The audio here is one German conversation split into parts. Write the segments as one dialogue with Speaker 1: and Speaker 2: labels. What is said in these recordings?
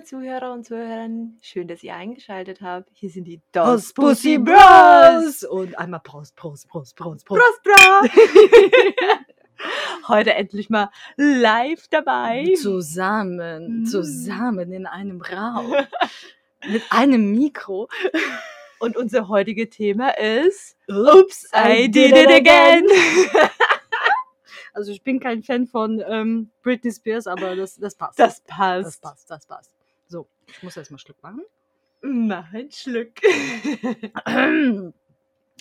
Speaker 1: Liebe Zuhörer und Zuhörerinnen. Schön, dass ihr eingeschaltet habt. Hier sind die DOS Pussy Bros.
Speaker 2: Bros! Und einmal Prost, Prost, Prost, Prost, Prost.
Speaker 1: Prost, Bra! Heute endlich mal live dabei.
Speaker 2: Zusammen,
Speaker 1: Mm.
Speaker 2: zusammen in einem Raum. Mit einem Mikro.
Speaker 1: Und unser heutiges Thema ist
Speaker 2: Oops,
Speaker 1: I did it again.
Speaker 2: Also ich bin kein Fan von ähm, Britney Spears, aber das, das passt.
Speaker 1: Das passt.
Speaker 2: das passt, das passt. So, ich muss erst mal Schluck machen.
Speaker 1: Mach einen Schluck.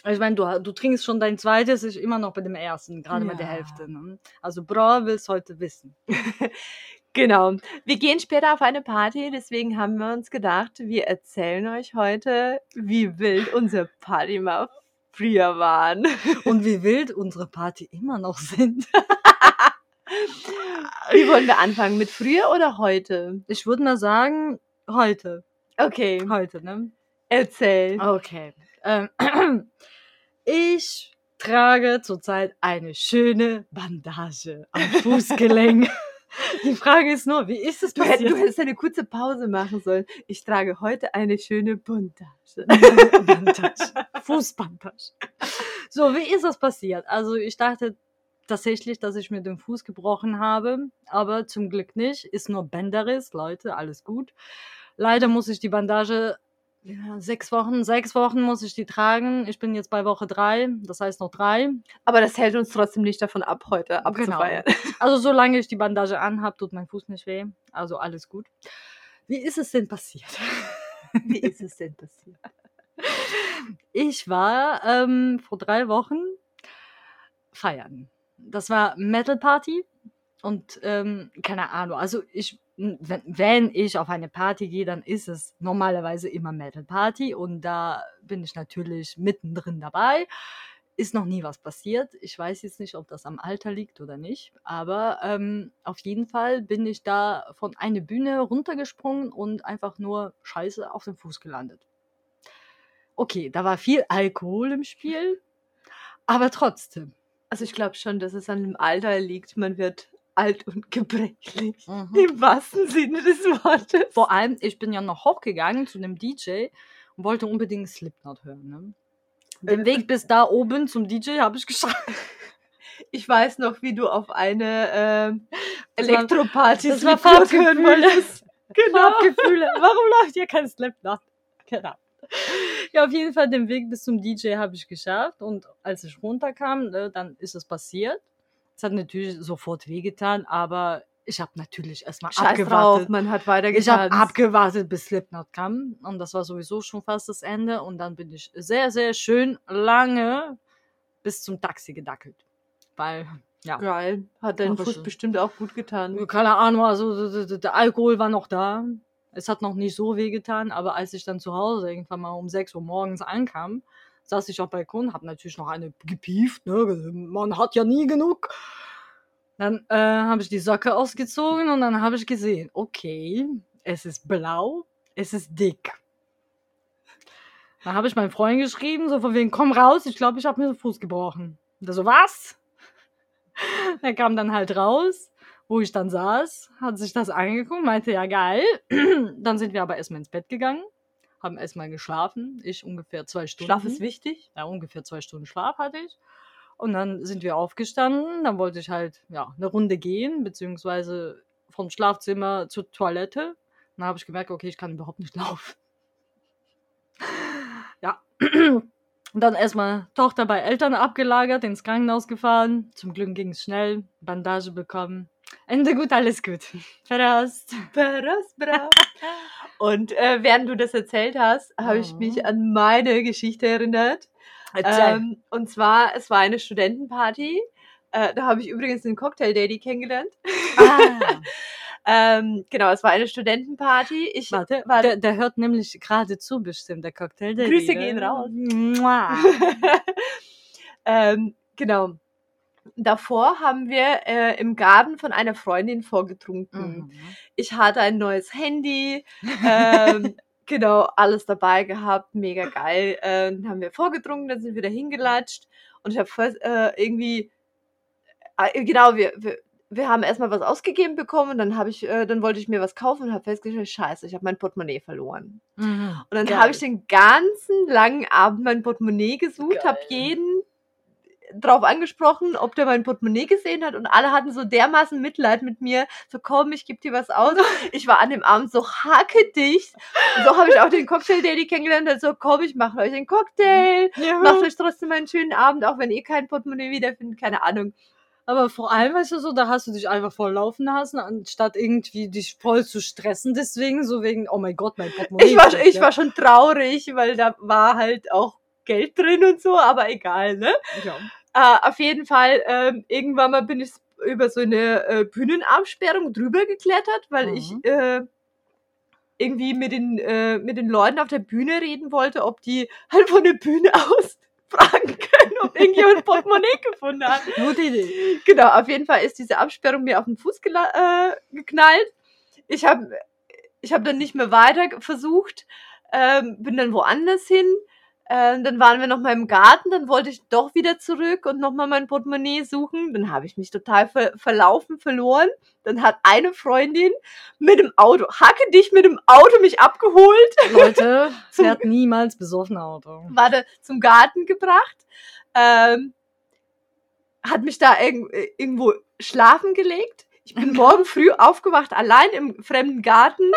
Speaker 2: Ich meine, du, du trinkst schon dein zweites, ich immer noch bei dem ersten, gerade mit der
Speaker 1: Ja.
Speaker 2: Hälfte. Ne? Also Bra will es heute wissen.
Speaker 1: Genau. Wir gehen später auf eine Party, deswegen haben wir uns gedacht, wir erzählen euch heute, wie wild unsere Party mal früher waren.
Speaker 2: Und wie wild unsere Party immer noch sind.
Speaker 1: Wie wollen wir anfangen? Mit früher oder heute?
Speaker 2: Ich würde mal sagen, heute.
Speaker 1: Okay,
Speaker 2: Heute, ne?
Speaker 1: erzähl.
Speaker 2: Okay. Ähm, ich trage zurzeit eine schöne Bandage am Fußgelenk. Die Frage ist nur, wie ist es
Speaker 1: Du, hätt,
Speaker 2: passiert?
Speaker 1: du hättest eine kurze Pause machen sollen. Ich trage heute eine schöne Buntasche.
Speaker 2: Bandage. Fußbandage. So, wie ist das passiert? Also ich dachte tatsächlich, dass ich mir den Fuß gebrochen habe, aber zum Glück nicht. Ist nur Bänderriss, Leute, alles gut. Leider muss ich die Bandage ja, sechs Wochen, sechs Wochen muss ich die tragen. Ich bin jetzt bei Woche drei, das heißt noch drei.
Speaker 1: Aber das hält uns trotzdem nicht davon ab, heute abzufeiern.
Speaker 2: Also solange ich die Bandage anhab, tut mein Fuß nicht weh. Also alles gut. Wie ist es denn passiert?
Speaker 1: Wie ist es denn passiert?
Speaker 2: Ich war ähm, vor drei Wochen feiern. Das war Metal Party und ähm, keine Ahnung. Also ich, wenn, wenn ich auf eine Party gehe, dann ist es normalerweise immer Metal Party und da bin ich natürlich mittendrin dabei. Ist noch nie was passiert. Ich weiß jetzt nicht, ob das am Alter liegt oder nicht, aber ähm, auf jeden Fall bin ich da von einer Bühne runtergesprungen und einfach nur Scheiße auf dem Fuß gelandet. Okay, da war viel Alkohol im Spiel, aber trotzdem.
Speaker 1: Also ich glaube schon, dass es an dem Alter liegt. Man wird alt und gebrechlich.
Speaker 2: Mhm.
Speaker 1: Im wahrsten Sinne des Wortes.
Speaker 2: Vor allem, ich bin ja noch hochgegangen zu dem DJ und wollte unbedingt Slipknot hören. Ne? Den
Speaker 1: Ähm,
Speaker 2: Weg bis da oben zum DJ habe ich geschafft.
Speaker 1: Ich weiß noch, wie du auf eine
Speaker 2: war-
Speaker 1: Elektroparty Slipknot hören wolltest. Genau.
Speaker 2: Farbgefühle. Warum läuft hier kein Slipknot? Genau. Ja, auf jeden Fall den Weg bis zum DJ habe ich geschafft und als ich runterkam, ne, dann ist es passiert. Es hat natürlich sofort wehgetan, aber ich habe natürlich erstmal
Speaker 1: Scheiß
Speaker 2: abgewartet.
Speaker 1: drauf, man hat
Speaker 2: Ich habe abgewartet, bis Slipknot kam. Und das war sowieso schon fast das Ende. Und dann bin ich sehr, sehr schön lange bis zum Taxi gedackelt. Weil, ja,
Speaker 1: Geil. Hat dein Fuß bestimmt auch gut getan.
Speaker 2: keine Ahnung, also der Alkohol war noch da. Es hat noch nicht so weh getan, aber als ich dann zu Hause irgendwann mal um 6 Uhr morgens ankam, saß ich auf Balkon, hab natürlich noch eine gepieft, ne? Man hat ja nie genug. Dann äh, habe ich die Socke ausgezogen und dann habe ich gesehen, okay, es ist blau, es ist dick. Dann habe ich meinem Freund geschrieben, so von wegen, komm raus, ich glaube, ich habe mir den Fuß gebrochen. Und der so, was? Er kam dann halt raus, wo ich dann saß, hat sich das angeguckt, meinte, ja geil. Dann sind wir aber erstmal ins Bett gegangen, haben erstmal geschlafen. Ich ungefähr zwei Stunden.
Speaker 1: Schlaf ist wichtig.
Speaker 2: Ja, ungefähr zwei Stunden Schlaf hatte ich. Und dann sind wir aufgestanden. Dann wollte ich halt ja, eine Runde gehen, beziehungsweise vom Schlafzimmer zur Toilette. Dann habe ich gemerkt, okay, ich kann überhaupt nicht laufen. Ja. Und dann erstmal Tochter bei Eltern abgelagert, ins Krankenhaus gefahren. Zum Glück ging es schnell, Bandage bekommen. Ende gut, alles gut. Verrast.
Speaker 1: Peras, bra. Und äh, während du das erzählt hast, habe ich
Speaker 2: Mhm.
Speaker 1: mich an meine Geschichte erinnert. Ähm, und zwar, es war eine Studentenparty. Äh, da habe ich übrigens den Cocktail Daddy kennengelernt.
Speaker 2: ah.
Speaker 1: Ähm, genau, es war eine Studentenparty. Ich
Speaker 2: Warte,
Speaker 1: war
Speaker 2: der, der hört nämlich gerade zu bestimmt, der Cocktail. Der
Speaker 1: Grüße gehen raus. Ähm, genau. Davor haben wir äh, im Garten von einer Freundin vorgetrunken.
Speaker 2: Mhm.
Speaker 1: Ich hatte ein neues Handy, ähm, genau, alles dabei gehabt, mega geil. Äh, dann haben wir vorgetrunken, dann sind wir wieder hingelatscht und ich habe äh, irgendwie, äh, genau, wir, wir, wir haben erstmal was ausgegeben bekommen und dann habe ich, äh, dann wollte ich mir was kaufen und habe festgestellt, scheiße, ich habe mein Portemonnaie verloren.
Speaker 2: Mhm.
Speaker 1: Und dann habe ich den ganzen langen Abend mein Portemonnaie gesucht, habe jeden drauf angesprochen, ob der mein Portemonnaie gesehen hat und alle hatten so dermaßen Mitleid mit mir, so komm, ich gebe dir was aus. Ich war an dem Abend so hackedicht. So habe ich auch den Cocktail Daily kennengelernt, also komm, ich mache euch einen Cocktail,
Speaker 2: Ja.
Speaker 1: macht euch trotzdem einen schönen Abend, auch wenn ihr kein Portemonnaie wiederfindet, keine Ahnung.
Speaker 2: Aber vor allem, weißt du so, da hast du dich einfach voll laufen lassen, anstatt irgendwie dich voll zu stressen deswegen, so wegen, oh mein Gott, mein Portemonnaie.
Speaker 1: Ich war, ich
Speaker 2: ja.
Speaker 1: war schon traurig, weil da war halt auch Geld drin und so, aber egal, ne?
Speaker 2: Ja.
Speaker 1: Äh, auf jeden Fall, ähm, irgendwann mal bin ich über so eine äh, Bühnenabsperrung drüber geklettert, weil
Speaker 2: Mhm.
Speaker 1: ich äh, irgendwie mit den, äh, mit den Leuten auf der Bühne reden wollte, ob die halt von der Bühne aus fragen können, ob irgendjemand Portemonnaie gefunden hat.
Speaker 2: Gute Idee.
Speaker 1: Genau, auf jeden Fall ist diese Absperrung mir auf den Fuß äh, geknallt. Ich habe ich hab dann nicht mehr weiter versucht, ähm, bin dann woanders hin. Ähm, dann waren wir noch mal im Garten, dann wollte ich doch wieder zurück und noch mal mein Portemonnaie suchen. Dann habe ich mich total ver verlaufen, verloren. Dann hat eine Freundin mit dem Auto, hacke dich mit dem Auto mich abgeholt,
Speaker 2: Leute,
Speaker 1: Zum-
Speaker 2: fährt niemals besoffen Auto.
Speaker 1: war da zum Garten gebracht, ähm, hat mich da irg äh, irgendwo schlafen gelegt. Ich bin morgen früh aufgewacht, allein im fremden Garten,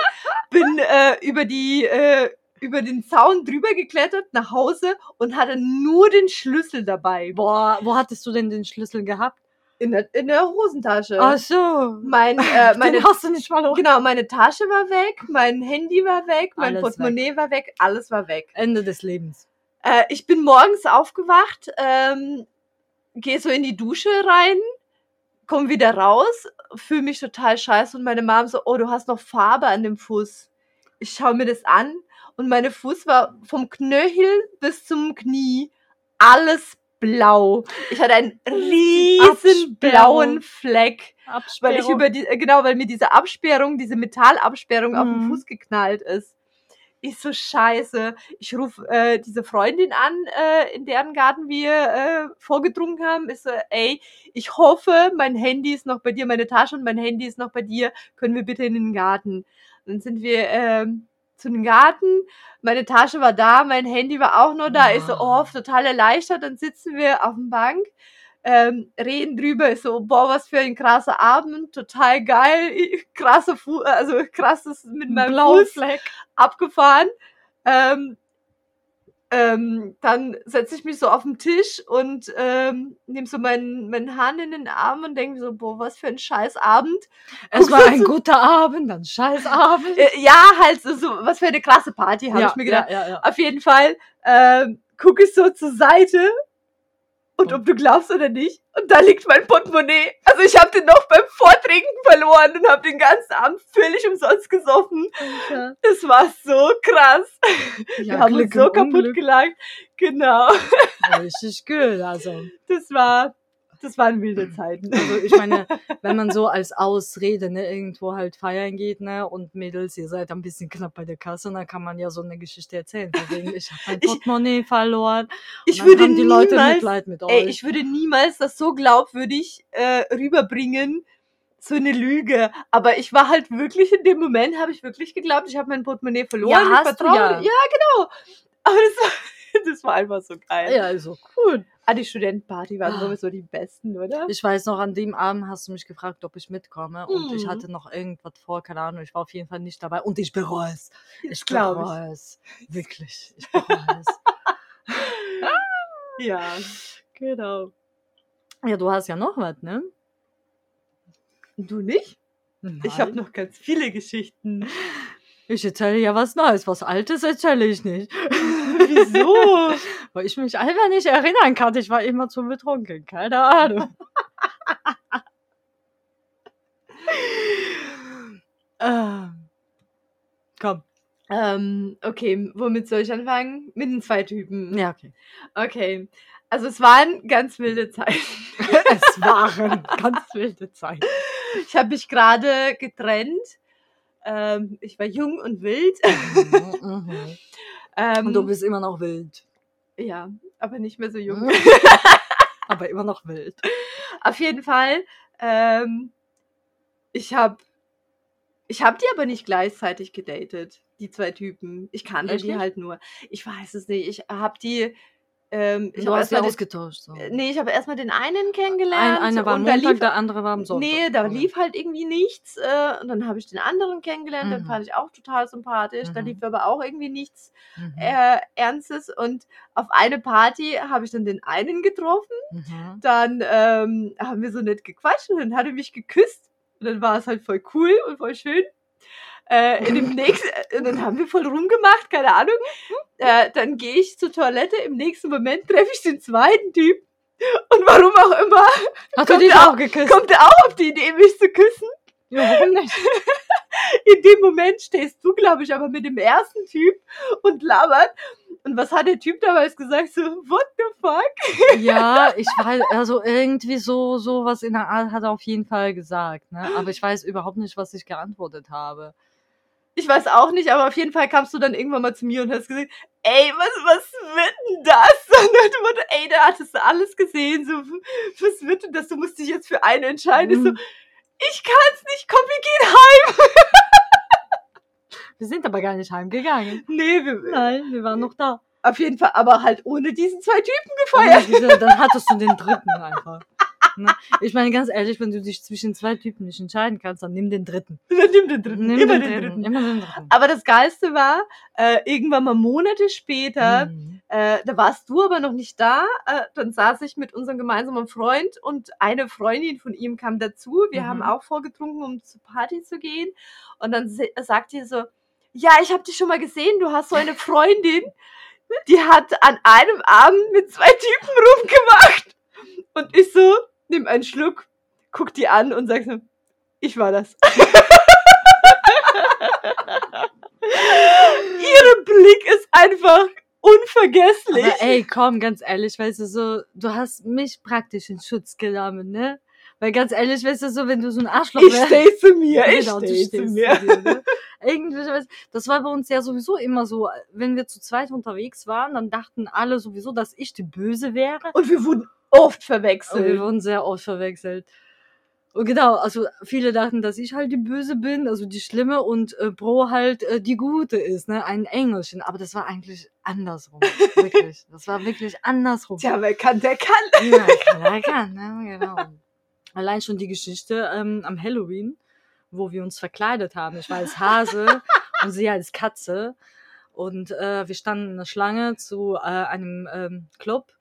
Speaker 1: bin äh, über die äh, über den Zaun drüber geklettert nach Hause und hatte nur den Schlüssel dabei
Speaker 2: Boah, wo hattest du denn den Schlüssel gehabt?
Speaker 1: in der, in der Hosentasche.
Speaker 2: Ach so.
Speaker 1: Mein, äh, meine,
Speaker 2: den hast du nicht verloren.
Speaker 1: genau, meine Tasche war weg, mein Handy war weg, mein
Speaker 2: Alles
Speaker 1: Portemonnaie war weg, alles war weg.
Speaker 2: Ende des Lebens.
Speaker 1: Äh, ich bin morgens aufgewacht, ähm, gehe so in die Dusche rein, komm wieder raus, fühle mich total scheiße und meine Mom so, oh, du hast noch Farbe an dem Fuß. Ich schaue mir das an und meine Fuß war vom Knöchel bis zum Knie alles blau. Ich hatte einen riesen
Speaker 2: Absperrung.
Speaker 1: blauen Fleck,
Speaker 2: Absperrung.
Speaker 1: weil ich über die, äh, genau, weil mir diese Absperrung, diese Metallabsperrung auf den
Speaker 2: Mhm.
Speaker 1: Fuß geknallt ist. Ich so scheiße. Ich rufe äh, diese Freundin an, äh, in deren Garten wir äh, vorgetrunken haben. Ich so, ey, ich hoffe, mein Handy ist noch bei dir, meine Tasche und mein Handy ist noch bei dir. Können wir bitte in den Garten? Dann sind wir ähm, zu dem Garten. Meine Tasche war da, mein Handy war auch noch da. Ich so, oh, total erleichtert. Dann sitzen wir auf dem Bank, ähm, reden drüber. Ich so, boah, was für ein krasser Abend, total geil, krasser Fu also krasses mit meinem
Speaker 2: Blauer
Speaker 1: Fuß
Speaker 2: Fleck.
Speaker 1: abgefahren. Ähm, ähm, dann setze ich mich so auf den Tisch und ähm, nehme so meinen, meinen Hahn in den Arm und denke so, boah, was für ein scheiß Abend.
Speaker 2: Es war ein
Speaker 1: zu-
Speaker 2: guter Abend, ein scheiß Abend.
Speaker 1: Äh, ja, halt so, so, was für eine krasse Party, habe ich mir gedacht.
Speaker 2: Ja, ja, ja.
Speaker 1: Auf jeden Fall ähm, gucke ich so zur Seite und ob du glaubst oder nicht, und da liegt mein Portemonnaie. Also ich habe den noch beim Vortrinken verloren und habe den ganzen Abend völlig umsonst gesoffen. Das war so krass.
Speaker 2: Ja,
Speaker 1: Wir haben uns
Speaker 2: Glück
Speaker 1: so
Speaker 2: im
Speaker 1: kaputt
Speaker 2: Unglück.
Speaker 1: gelacht. Genau.
Speaker 2: Richtig gut, also.
Speaker 1: Das war, das waren wilde Zeiten.
Speaker 2: Also ich meine, wenn man so als Ausrede ne, irgendwo halt feiern geht, ne, und Mädels, ihr seid ein bisschen knapp bei der Kasse, dann kann man ja so eine Geschichte erzählen. Von wegen, ich habe mein
Speaker 1: Ich-
Speaker 2: Portemonnaie verloren.
Speaker 1: Ich
Speaker 2: und dann
Speaker 1: würde
Speaker 2: die Leute
Speaker 1: niemals,
Speaker 2: Mitleid mit euch.
Speaker 1: ey, ich würde niemals das so glaubwürdig äh, rüberbringen, so eine Lüge. Aber ich war halt wirklich in dem Moment, habe ich wirklich geglaubt, ich habe mein Portemonnaie verloren.
Speaker 2: Ja,
Speaker 1: ich
Speaker 2: hast du ja.
Speaker 1: Ja, genau. Aber das war, das war einfach so geil.
Speaker 2: ja, also cool.
Speaker 1: Ah, die Studentenparty waren
Speaker 2: Ah.
Speaker 1: sowieso die besten, oder?
Speaker 2: Ich weiß noch, an dem Abend hast du mich gefragt, ob ich mitkomme. Und ich
Speaker 1: Mhm.
Speaker 2: hatte noch irgendwas vor, keine Ahnung. Ich war auf jeden Fall nicht dabei. Und ich bereue es. Ich bereue es. Wirklich. Ich bereue es.
Speaker 1: Ja, genau.
Speaker 2: Ja, du hast ja noch was, ne?
Speaker 1: Du nicht? Ich habe
Speaker 2: Nein.
Speaker 1: noch ganz viele Geschichten.
Speaker 2: Ich erzähle ja was Neues. Was Altes erzähle ich nicht.
Speaker 1: Wieso?
Speaker 2: Weil ich mich einfach nicht erinnern kann. Ich war immer zu betrunken. Keine Ahnung. Ähm, komm.
Speaker 1: Ähm, okay, womit soll ich anfangen? Mit den zwei Typen.
Speaker 2: Ja, okay.
Speaker 1: Okay. Also es waren ganz wilde Zeiten.
Speaker 2: es waren ganz wilde Zeiten.
Speaker 1: Ich habe mich gerade getrennt. Ähm, ich war jung und wild.
Speaker 2: Mhm, mhm.
Speaker 1: Ähm,
Speaker 2: Und du bist immer noch wild.
Speaker 1: ja, aber nicht mehr so jung.
Speaker 2: Mhm. Aber immer noch wild.
Speaker 1: Auf jeden Fall. Ähm, ich habe ich hab die aber nicht gleichzeitig gedatet, die zwei Typen. Ich kannte
Speaker 2: Echt
Speaker 1: die halt nur. Ich weiß es nicht. Ich habe die. Ähm, ich
Speaker 2: Du
Speaker 1: habe
Speaker 2: hast
Speaker 1: den,
Speaker 2: ausgetauscht. So.
Speaker 1: äh, nee, ich habe erstmal den einen
Speaker 2: Ein,
Speaker 1: kennengelernt.
Speaker 2: einer war am
Speaker 1: und da
Speaker 2: Montag,
Speaker 1: lief,
Speaker 2: der andere war am Sonntag.
Speaker 1: Nee, da lief halt irgendwie nichts. Äh, und dann habe ich den anderen kennengelernt, den
Speaker 2: Mhm.
Speaker 1: fand ich auch total sympathisch. Da
Speaker 2: Mhm.
Speaker 1: lief aber auch irgendwie nichts
Speaker 2: Mhm.
Speaker 1: äh, Ernstes. Und auf eine Party habe ich dann den einen getroffen.
Speaker 2: Mhm.
Speaker 1: Dann ähm, haben wir so nett gequatscht und dann hat er mich geküsst. Und dann war es halt voll cool und voll schön. Äh, in dem nächsten, und dann haben wir voll rumgemacht, keine Ahnung. Äh, dann gehe ich zur Toilette, im nächsten Moment treffe ich den zweiten Typ. Und warum auch immer,
Speaker 2: du
Speaker 1: Kommt
Speaker 2: dich
Speaker 1: er
Speaker 2: auch geküsst?
Speaker 1: kommt er auch auf die Idee, mich zu küssen.
Speaker 2: Ja, warum nicht?
Speaker 1: In dem Moment stehst du, glaube ich, aber mit dem ersten Typ und labert. Und was hat der Typ damals gesagt? So, what the fuck?
Speaker 2: Ja, ich weiß, also irgendwie so, so was in der Art hat er auf jeden Fall gesagt, ne? Aber ich weiß überhaupt nicht, was ich geantwortet habe.
Speaker 1: Ich weiß auch nicht, aber auf jeden Fall kamst du dann irgendwann mal zu mir und hast gesagt, ey, was, was wird denn das? Und dann meinte, ey, da hattest du alles gesehen, so, was wird denn das? Du musst dich jetzt für eine entscheiden. Ich so,
Speaker 2: Mhm.
Speaker 1: ich kann's nicht, komm, wir gehen heim.
Speaker 2: Wir sind aber gar nicht heimgegangen.
Speaker 1: Nee, wir,
Speaker 2: Nein, wir waren noch da.
Speaker 1: auf jeden Fall, aber halt ohne diesen zwei Typen gefeiert.
Speaker 2: diese, dann hattest du den dritten einfach. Ne? Ich meine, ganz ehrlich, wenn du dich zwischen zwei Typen nicht entscheiden kannst, dann nimm den dritten.
Speaker 1: Dann nimm den dritten,
Speaker 2: Nimm
Speaker 1: immer
Speaker 2: den,
Speaker 1: den
Speaker 2: dritten.
Speaker 1: dritten.
Speaker 2: Immer den dritten.
Speaker 1: Aber das Geilste war, äh, irgendwann mal Monate später,
Speaker 2: Mhm.
Speaker 1: Äh, da warst du aber noch nicht da. Äh, dann saß ich mit unserem gemeinsamen Freund und eine Freundin von ihm kam dazu. Wir
Speaker 2: Mhm.
Speaker 1: haben auch vorgetrunken, um zur Party zu gehen. Und dann sagt die so, ja, ich habe dich schon mal gesehen, du hast so eine Freundin, die hat an einem Abend mit zwei Typen rumgemacht. Und ich so, nimm einen Schluck, guck die an und sag so, ich war das. Ihre Blick ist einfach unvergesslich.
Speaker 2: Aber ey, komm, ganz ehrlich, weißt du, so, du hast mich praktisch in Schutz genommen, ne? Weil ganz ehrlich, weißt du, so, wenn du so ein Arschloch
Speaker 1: ich
Speaker 2: wärst.
Speaker 1: stehe zu mir, ich
Speaker 2: Genau, du
Speaker 1: stehe zu mir.
Speaker 2: zu dir, ne? Irgendwie, weißt, das war bei uns ja sowieso immer so, wenn wir zu zweit unterwegs waren, dann dachten alle sowieso, dass ich die Böse wäre.
Speaker 1: Und wir wurden oft
Speaker 2: Und wir
Speaker 1: verwechselt.
Speaker 2: wurden sehr oft verwechselt. Und genau, also viele dachten, dass ich halt die Böse bin, also die Schlimme und äh, Bro halt äh, die Gute ist, ne, ein Engelchen. Aber das war eigentlich andersrum, wirklich. Das war wirklich andersrum.
Speaker 1: Tja, wer kann, der kann.
Speaker 2: Ja, kann, er kann, ne, genau. Allein schon die Geschichte ähm, am Halloween, wo wir uns verkleidet haben. Ich war als Hase und sie als Katze. Und äh, wir standen in der Schlange zu äh, einem ähm, Club.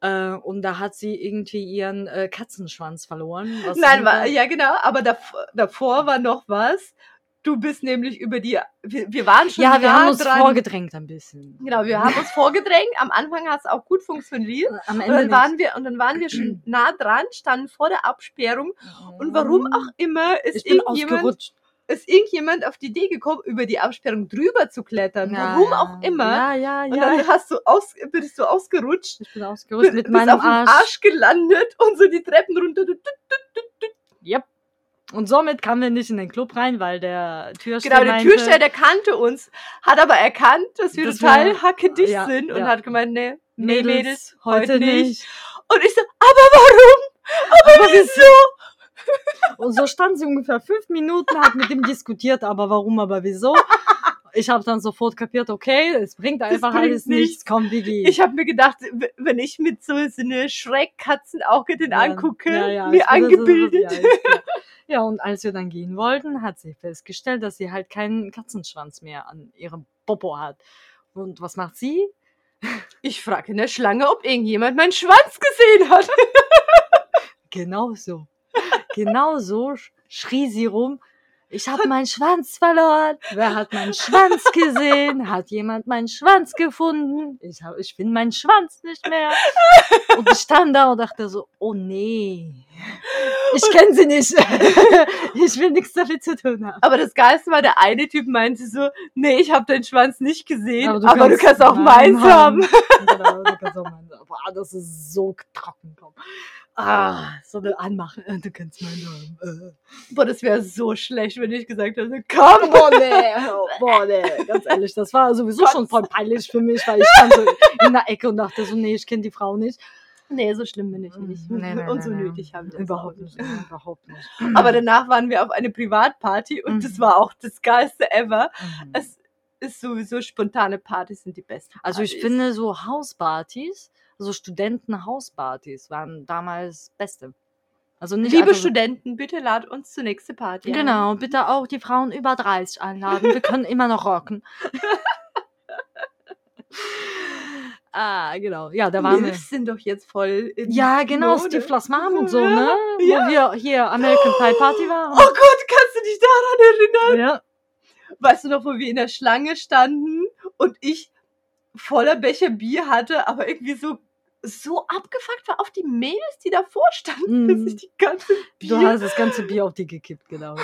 Speaker 2: Äh, und da hat sie irgendwie ihren äh, Katzenschwanz verloren.
Speaker 1: Nein, war, ja genau, aber davor, davor war noch was. Du bist nämlich über die, wir, wir waren schon
Speaker 2: ja, wir haben uns
Speaker 1: dran.
Speaker 2: vorgedrängt ein bisschen.
Speaker 1: Genau, wir haben uns vorgedrängt. Am Anfang hat es auch gut funktioniert.
Speaker 2: Am
Speaker 1: Und
Speaker 2: Ende
Speaker 1: dann waren wir, und dann waren wir schon nah dran, standen vor der Absperrung. Und warum auch immer ist
Speaker 2: Ich bin
Speaker 1: irgendjemand,
Speaker 2: ausgerutscht.
Speaker 1: Ist irgendjemand auf die Idee gekommen, über die Absperrung drüber zu klettern. Warum
Speaker 2: ja.
Speaker 1: auch immer.
Speaker 2: Ja, ja,
Speaker 1: Und
Speaker 2: ja.
Speaker 1: dann hast du aus, bist du ausgerutscht,
Speaker 2: Ich bin ausgerutscht mit meinem
Speaker 1: auf
Speaker 2: Arsch.
Speaker 1: Arsch. gelandet und so die Treppen runter.
Speaker 2: Yep. Und somit kamen wir nicht in den Club rein, weil der Türsteher
Speaker 1: Genau, der Türsteher, der kannte uns, hat aber erkannt, dass wir
Speaker 2: Dass
Speaker 1: total hackedicht
Speaker 2: ja,
Speaker 1: sind und
Speaker 2: ja.
Speaker 1: hat gemeint, nee, nee, Mädels, heute nicht. Und ich so, aber warum? Aber wieso?
Speaker 2: Und so stand sie ungefähr fünf Minuten, hat mit ihm diskutiert, aber warum, aber wieso. Ich habe dann sofort kapiert, okay, es bringt einfach
Speaker 1: bringt
Speaker 2: alles nichts,
Speaker 1: nichts.
Speaker 2: komm, gehen.
Speaker 1: Ich habe mir gedacht, wenn ich mit so, so eine Schreckkatzenauge den
Speaker 2: Ja,
Speaker 1: angucke,
Speaker 2: ja, ja,
Speaker 1: mir angebildet.
Speaker 2: Ja, ist klar. ja, und als wir dann gehen wollten, hat sie festgestellt, dass sie halt keinen Katzenschwanz mehr an ihrem Popo hat. Und was macht sie?
Speaker 1: Ich frage in der Schlange, ob irgendjemand meinen Schwanz gesehen hat.
Speaker 2: Genau so. Genau so sch- schrie sie rum. Ich habe meinen Schwanz verloren. Wer hat meinen Schwanz gesehen? Hat jemand meinen Schwanz gefunden? Ich, hab, ich finde meinen Schwanz nicht mehr. Und ich stand da und dachte so, oh nee. Ich kenne sie nicht. Ich will nichts damit zu tun haben.
Speaker 1: Aber das Geilste war, der eine Typ meinte so, nee, ich habe deinen Schwanz nicht gesehen,
Speaker 2: Aber
Speaker 1: aber
Speaker 2: du
Speaker 1: du kannst,
Speaker 2: kannst
Speaker 1: auch meins
Speaker 2: meinen
Speaker 1: haben.
Speaker 2: Genau, du kannst auch meinen haben. Boah, das ist so trocken. Komm. Ah, so eine Anmache. Du kannst meinen haben. Äh.
Speaker 1: Boah, das wäre so schlecht, wenn ich gesagt hätte, komm.
Speaker 2: Boah, nee, boah, nee, ganz ehrlich, das war sowieso schon voll peinlich für mich, weil ich stand so in der Ecke und dachte so, nee, ich kenne die Frau nicht.
Speaker 1: Nee, so schlimm bin ich nicht.
Speaker 2: Nee, nee,
Speaker 1: Und so
Speaker 2: nee.
Speaker 1: nötig haben wir das
Speaker 2: Überhaupt nicht, überhaupt nicht.
Speaker 1: Aber danach waren wir auf eine Privatparty und das
Speaker 2: Mhm.
Speaker 1: war auch das Geilste ever.
Speaker 2: Mhm.
Speaker 1: Es ist sowieso spontane Partys sind die besten.
Speaker 2: Also ich
Speaker 1: Partys.
Speaker 2: finde so Hauspartys, so Studentenhauspartys waren damals beste. Also nicht
Speaker 1: Liebe
Speaker 2: einfach so-
Speaker 1: Studenten, bitte lad uns zur nächsten Party. ein.
Speaker 2: Genau, bitte auch die Frauen über 30 einladen. Wir können immer noch rocken. ah, genau. Ja, da waren wir.
Speaker 1: Sind doch jetzt voll in
Speaker 2: Ja, genau,
Speaker 1: Mode.
Speaker 2: Steve Lasmam und so,
Speaker 1: Ja,
Speaker 2: ne?
Speaker 1: ja.
Speaker 2: Wo wir hier American Pie Party waren.
Speaker 1: Oh Gott, kannst du dich daran erinnern?
Speaker 2: Ja.
Speaker 1: Weißt du noch, wo wir in der Schlange standen und ich voller Becher Bier hatte, aber irgendwie so so abgefuckt war auf die Mädels, die davor standen, dass
Speaker 2: Mhm.
Speaker 1: ich die ganze Bier...
Speaker 2: Du hast das ganze Bier auf die gekippt, genau.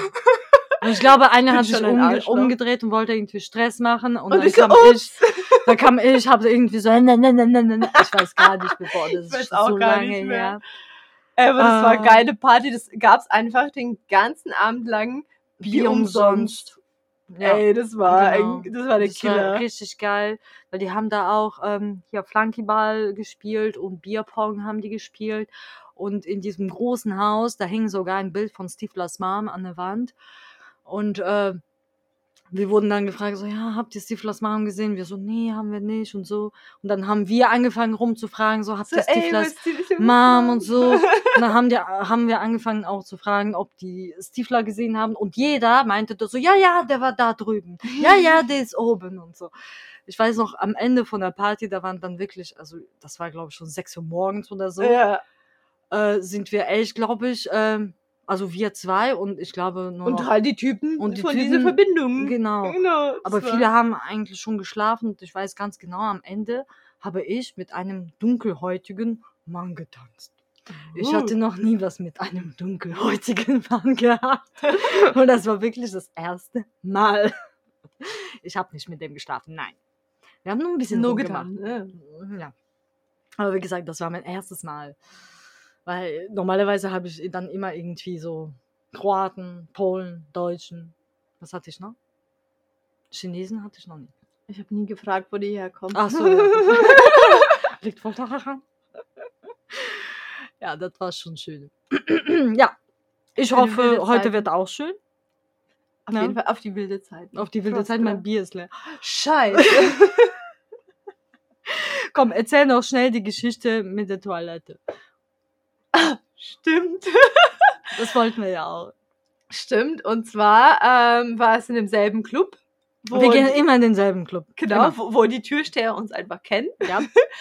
Speaker 2: Und ich glaube, einer
Speaker 1: Bin
Speaker 2: hat sich umge umgedreht und wollte irgendwie Stress machen. Und,
Speaker 1: Und
Speaker 2: dann
Speaker 1: ich so,
Speaker 2: kam ich, dann kam ich, habe irgendwie so, ne, ne, ne, ne, ne. ich weiß gar nicht boah, das
Speaker 1: Ich
Speaker 2: ist
Speaker 1: auch
Speaker 2: so
Speaker 1: gar
Speaker 2: lange
Speaker 1: nicht mehr.
Speaker 2: her.
Speaker 1: Aber das war
Speaker 2: Ah.
Speaker 1: eine geile Party, das gab's einfach den ganzen Abend lang Bier,
Speaker 2: Bier
Speaker 1: umsonst.
Speaker 2: Ja.
Speaker 1: Ey, das war,
Speaker 2: genau.
Speaker 1: ein, das war der
Speaker 2: Das war
Speaker 1: Killer.
Speaker 2: richtig geil, weil die haben da auch ähm, hier Flunkyball gespielt und Bierpong haben die gespielt. Und in diesem großen Haus, da hing sogar ein Bild von Stiflers Mom an der Wand. Und äh, wir wurden dann gefragt, so, ja, habt ihr Stiflers Mom gesehen? Wir so, nee, haben wir nicht und so. Und dann haben wir angefangen rumzufragen, so, habt
Speaker 1: So,
Speaker 2: ihr
Speaker 1: die-
Speaker 2: Mom und so. Und dann haben, die, haben wir angefangen auch zu fragen, ob die Stifler gesehen haben. Und jeder meinte da so, ja, ja, der war da drüben. Ja, ja, der ist oben und so. Ich weiß noch, am Ende von der Party, da waren dann wirklich, also das war glaube ich schon 6 Uhr morgens oder so,
Speaker 1: Ja.
Speaker 2: äh, sind wir echt, glaube ich, ähm, also wir zwei und ich glaube nur
Speaker 1: Und
Speaker 2: noch,
Speaker 1: halt die Typen
Speaker 2: Und die
Speaker 1: von
Speaker 2: Typen-
Speaker 1: dieser Verbindung.
Speaker 2: genau.
Speaker 1: genau
Speaker 2: Aber viele haben eigentlich schon geschlafen und ich weiß ganz genau, am Ende habe ich mit einem dunkelhäutigen Mann getanzt. Ich
Speaker 1: Uh.
Speaker 2: hatte noch nie was mit einem dunkelhäutigen Mann gehabt. Und das war wirklich das erste Mal. Ich habe nicht mit dem geschlafen, nein. Wir haben nur ein bisschen
Speaker 1: nur getan. Ne?
Speaker 2: Ja. Aber wie gesagt, das war mein erstes Mal. Weil normalerweise habe ich dann immer irgendwie so Kroaten, Polen, Deutschen. Was hatte ich noch? Chinesen hatte ich noch nicht.
Speaker 1: Ich habe nie gefragt, wo die herkommen.
Speaker 2: Ach so. Ja. Liegt voll daran. Ja, das war schon schön. ja. Ich
Speaker 1: Eine
Speaker 2: hoffe, heute wird auch schön.
Speaker 1: auf
Speaker 2: Ja.
Speaker 1: jeden Fall auf die wilde Zeit.
Speaker 2: Auf die wilde Zeit, mein Bier ist leer.
Speaker 1: Scheiße.
Speaker 2: Komm, erzähl noch schnell die Geschichte mit der Toilette.
Speaker 1: Stimmt.
Speaker 2: Das wollten wir ja auch.
Speaker 1: Stimmt. Und zwar ähm, war es in demselben Club.
Speaker 2: Wir gehen immer in denselben Club.
Speaker 1: Genau,
Speaker 2: Immer.
Speaker 1: wo, wo die Türsteher uns einfach kennen.
Speaker 2: Ja.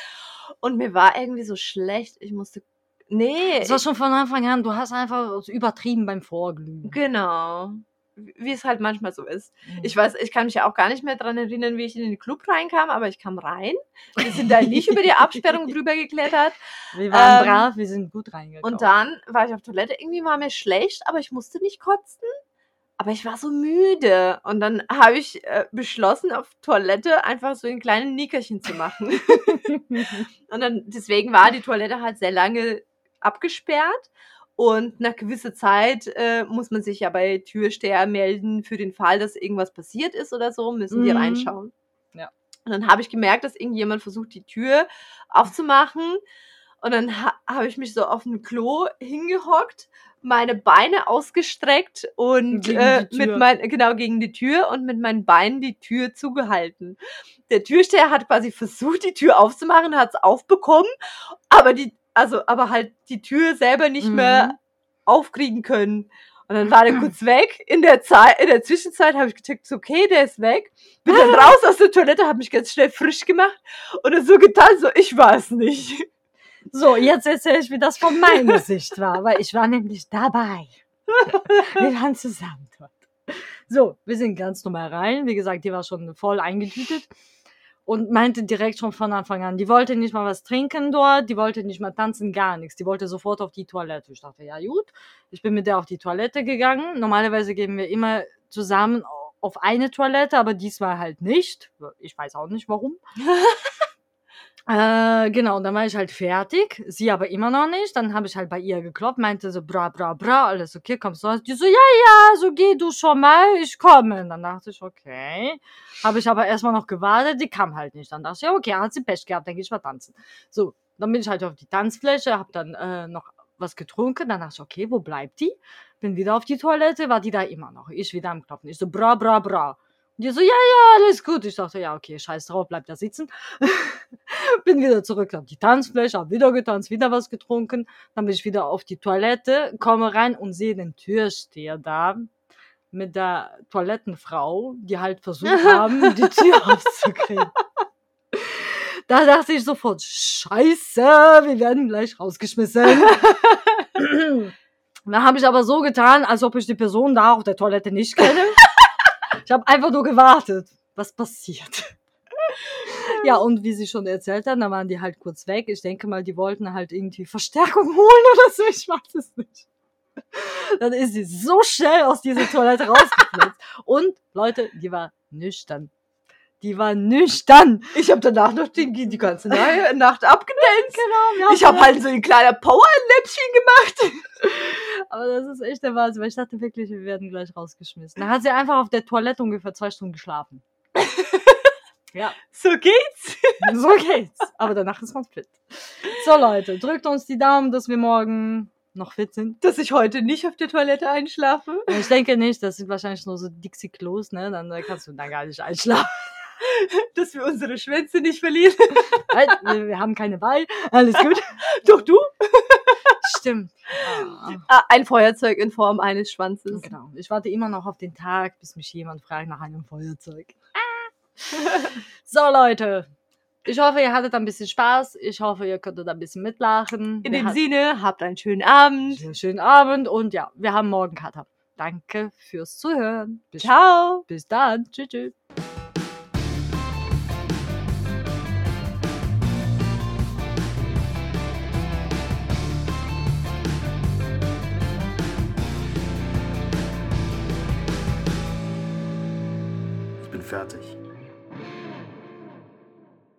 Speaker 1: Und mir war irgendwie so schlecht. Ich musste. Nee.
Speaker 2: Das war schon von Anfang an, du hast einfach übertrieben beim Vorglühen.
Speaker 1: Genau. Wie es halt manchmal so ist.
Speaker 2: Mhm.
Speaker 1: Ich weiß, ich kann mich ja auch gar nicht mehr dran erinnern, wie ich in den Club reinkam, aber ich kam rein. Wir sind da nicht über die Absperrung drüber geklettert.
Speaker 2: wir waren
Speaker 1: ähm,
Speaker 2: brav, wir sind gut reingekommen.
Speaker 1: Und dann war ich auf Toilette. Irgendwie war mir schlecht, aber ich musste nicht kotzen. Aber ich war so müde. Und dann habe ich äh, beschlossen, auf Toilette einfach so ein kleines Nickerchen zu machen. Und dann, deswegen war die Toilette halt sehr lange abgesperrt. Und nach gewisser Zeit äh, muss man sich ja bei Türsteher melden für den Fall, dass irgendwas passiert ist oder so, müssen die
Speaker 2: Mhm.
Speaker 1: reinschauen.
Speaker 2: Ja.
Speaker 1: Und dann habe ich gemerkt, dass irgendjemand versucht, die Tür aufzumachen. Und dann ha habe ich mich so auf dem Klo hingehockt, meine Beine ausgestreckt und
Speaker 2: Gegen
Speaker 1: äh, mit mein, genau gegen die Tür und mit meinen Beinen die Tür zugehalten. Der Türsteher hat quasi versucht, die Tür aufzumachen, hat es aufbekommen, aber die, also, aber halt die Tür selber nicht
Speaker 2: Mhm.
Speaker 1: mehr aufkriegen können. Und dann war der kurz weg. In der Zeit, in der Zwischenzeit habe ich gecheckt, okay, der ist weg. Bin dann raus aus der Toilette, habe mich ganz schnell frisch gemacht und dann so getan, so, ich war es nicht.
Speaker 2: So, jetzt erzähle ich, wie das von meiner Sicht war, weil ich war nämlich dabei. Wir waren zusammen dort. So, wir sind ganz normal rein. Wie gesagt, die war schon voll eingetütet und meinte direkt schon von Anfang an, die wollte nicht mal was trinken dort, die wollte nicht mal tanzen, gar nichts. Die wollte sofort auf die Toilette. Ich dachte, ja gut. Ich bin mit der auf die Toilette gegangen. Normalerweise gehen wir immer zusammen auf eine Toilette, aber diesmal halt nicht. Ich weiß auch nicht warum. Äh, genau, und dann war ich halt fertig, sie aber immer noch nicht. Dann habe ich halt bei ihr geklopft, meinte so, bra, bra, bra, alles okay, kommst du raus? Die so, ja, ja, so geh du schon mal, ich komme. Und dann dachte ich, okay. Habe ich aber erstmal noch gewartet, die kam halt nicht. Dann dachte ich, ja, okay, hat sie Pech gehabt, dann geh ich mal tanzen. So, dann bin ich halt auf die Tanzfläche, habe dann äh, noch was getrunken. Dann dachte ich, okay, wo bleibt die? Bin wieder auf die Toilette, war die da immer noch. Ich wieder am Klopfen. Ich so, bra, bra, bra. Und die so, ja, ja, alles gut. Ich dachte, ja, okay, scheiß drauf, bleib da sitzen. bin wieder zurück auf die Tanzfläche, hab wieder getanzt, wieder was getrunken. Dann bin ich wieder auf die Toilette, komme rein und sehe den Türsteher da mit der Toilettenfrau, die halt versucht haben, die Tür aufzukriegen. Da dachte ich sofort, scheiße, wir werden gleich rausgeschmissen. da habe ich aber so getan, als ob ich die Person da auf der Toilette nicht kenne. Ich habe einfach nur gewartet, was passiert. Ja, und wie sie schon erzählt hat, da waren die halt kurz weg. Ich denke mal, die wollten halt irgendwie Verstärkung holen oder so. Ich weiß es nicht. Dann ist sie so schnell aus dieser Toilette rausgeflitzt. Und Leute, die war nüchtern. Die war nüchtern.
Speaker 1: Ich habe danach noch die, die ganze Nacht, abgedanced.
Speaker 2: Genau.
Speaker 1: Ich habe halt so ein kleiner Power-Läppchen gemacht.
Speaker 2: Aber das ist echt der Wahnsinn, weil ich dachte wirklich, wir werden gleich rausgeschmissen. Da hat sie einfach auf der Toilette ungefähr zwei Stunden geschlafen. ja,
Speaker 1: So geht's.
Speaker 2: so geht's. Aber danach ist man fit. So Leute, drückt uns die Daumen, dass wir morgen noch fit sind.
Speaker 1: Dass ich heute nicht auf der Toilette einschlafe.
Speaker 2: Ich denke nicht, das sind wahrscheinlich nur so Dixie-Klos, ne? Dann äh, kannst du da gar nicht einschlafen.
Speaker 1: Dass wir unsere Schwänze nicht verlieren.
Speaker 2: Halt, wir wir haben keine Wahl. Alles gut.
Speaker 1: Doch du?
Speaker 2: Stimmt. Ah.
Speaker 1: Ah, ein Feuerzeug in Form eines Schwanzes.
Speaker 2: Genau. Ich warte immer noch auf den Tag, bis mich jemand fragt nach einem Feuerzeug. So, Leute. Ich hoffe, ihr hattet ein bisschen Spaß. Ich hoffe, ihr könntet ein bisschen mitlachen.
Speaker 1: In
Speaker 2: Wir
Speaker 1: dem Sinne, habt einen schönen Abend.
Speaker 2: einen schönen Abend und ja, wir haben morgen Kater. Danke fürs Zuhören. Bis,
Speaker 1: Ciao.
Speaker 2: bis dann. Tschüss. tschüss.